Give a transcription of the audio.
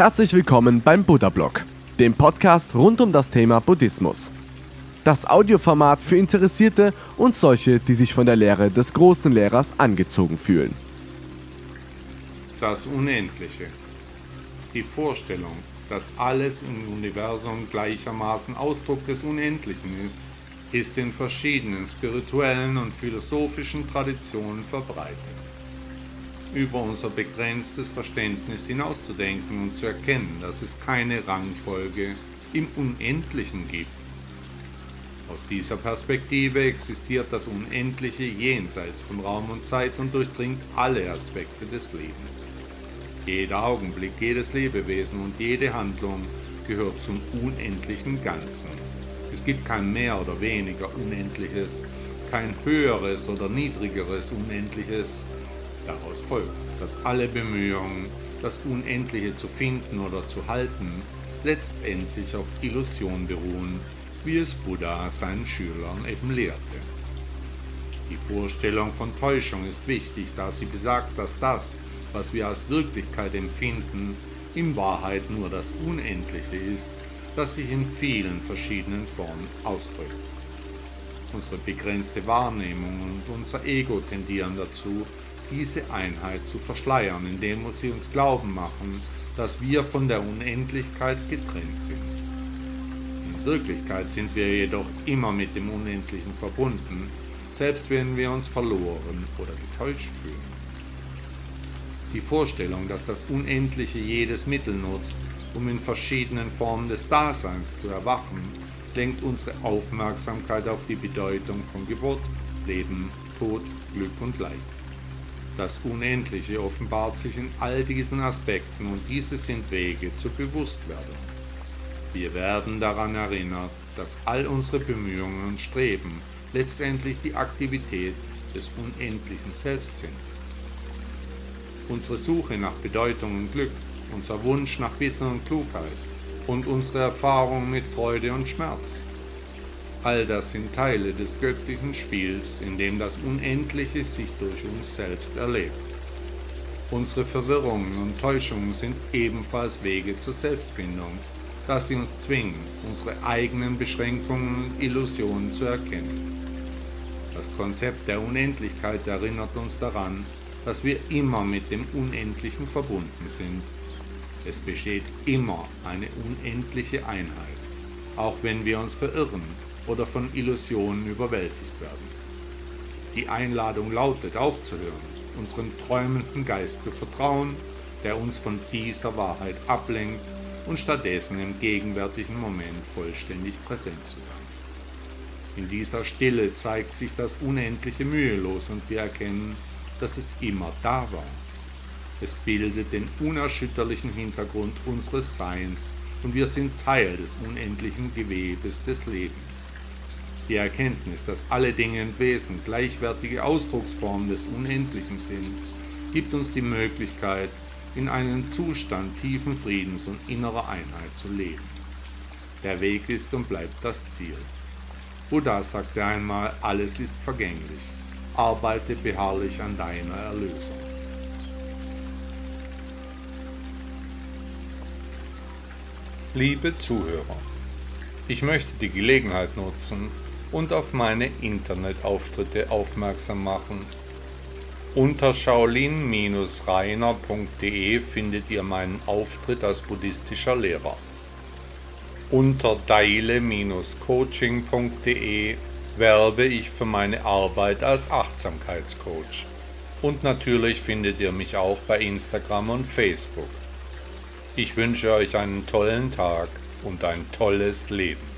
Herzlich willkommen beim Buddha Blog, dem Podcast rund um das Thema Buddhismus. Das Audioformat für Interessierte und solche, die sich von der Lehre des großen Lehrers angezogen fühlen. Das Unendliche. Die Vorstellung, dass alles im Universum gleichermaßen Ausdruck des Unendlichen ist, ist in verschiedenen spirituellen und philosophischen Traditionen verbreitet. Über unser begrenztes Verständnis hinauszudenken und zu erkennen, dass es keine Rangfolge im Unendlichen gibt. Aus dieser Perspektive existiert das Unendliche jenseits von Raum und Zeit und durchdringt alle Aspekte des Lebens. Jeder Augenblick, jedes Lebewesen und jede Handlung gehört zum unendlichen Ganzen. Es gibt kein mehr oder weniger Unendliches, kein höheres oder niedrigeres Unendliches. Daraus folgt, dass alle Bemühungen, das Unendliche zu finden oder zu halten, letztendlich auf Illusion beruhen, wie es Buddha seinen Schülern eben lehrte. Die Vorstellung von Täuschung ist wichtig, da sie besagt, dass das, was wir als Wirklichkeit empfinden, in Wahrheit nur das Unendliche ist, das sich in vielen verschiedenen Formen ausdrückt. Unsere begrenzte Wahrnehmung und unser Ego tendieren dazu, diese Einheit zu verschleiern, indem sie uns glauben machen, dass wir von der Unendlichkeit getrennt sind. In Wirklichkeit sind wir jedoch immer mit dem Unendlichen verbunden, selbst wenn wir uns verloren oder getäuscht fühlen. Die Vorstellung, dass das Unendliche jedes Mittel nutzt, um in verschiedenen Formen des Daseins zu erwachen, lenkt unsere Aufmerksamkeit auf die Bedeutung von Geburt, Leben, Tod, Glück und Leid. Das Unendliche offenbart sich in all diesen Aspekten und diese sind Wege zur Bewusstwerdung. Wir werden daran erinnert, dass all unsere Bemühungen und Streben letztendlich die Aktivität des Unendlichen selbst sind. Unsere Suche nach Bedeutung und Glück unser Wunsch nach Wissen und Klugheit und unsere Erfahrung mit Freude und Schmerz. All das sind Teile des göttlichen Spiels, in dem das Unendliche sich durch uns selbst erlebt. Unsere Verwirrungen und Täuschungen sind ebenfalls Wege zur Selbstfindung, da sie uns zwingen, unsere eigenen Beschränkungen und Illusionen zu erkennen. Das Konzept der Unendlichkeit erinnert uns daran, dass wir immer mit dem Unendlichen verbunden sind es besteht immer eine unendliche Einheit, auch wenn wir uns verirren oder von Illusionen überwältigt werden. Die Einladung lautet aufzuhören, unserem träumenden Geist zu vertrauen, der uns von dieser Wahrheit ablenkt und stattdessen im gegenwärtigen Moment vollständig präsent zu sein. In dieser Stille zeigt sich das Unendliche mühelos und wir erkennen, dass es immer da war es bildet den unerschütterlichen Hintergrund unseres Seins und wir sind Teil des unendlichen Gewebes des Lebens. Die Erkenntnis, dass alle Dinge und Wesen gleichwertige Ausdrucksformen des Unendlichen sind, gibt uns die Möglichkeit, in einem Zustand tiefen Friedens und innerer Einheit zu leben. Der Weg ist und bleibt das Ziel. Buddha sagte einmal, alles ist vergänglich. Arbeite beharrlich an deiner Erlösung. Liebe Zuhörer, ich möchte die Gelegenheit nutzen und auf meine Internetauftritte aufmerksam machen. Unter shaolin-reiner.de findet ihr meinen Auftritt als buddhistischer Lehrer. Unter daile-coaching.de werbe ich für meine Arbeit als Achtsamkeitscoach. Und natürlich findet ihr mich auch bei Instagram und Facebook. Ich wünsche euch einen tollen Tag und ein tolles Leben.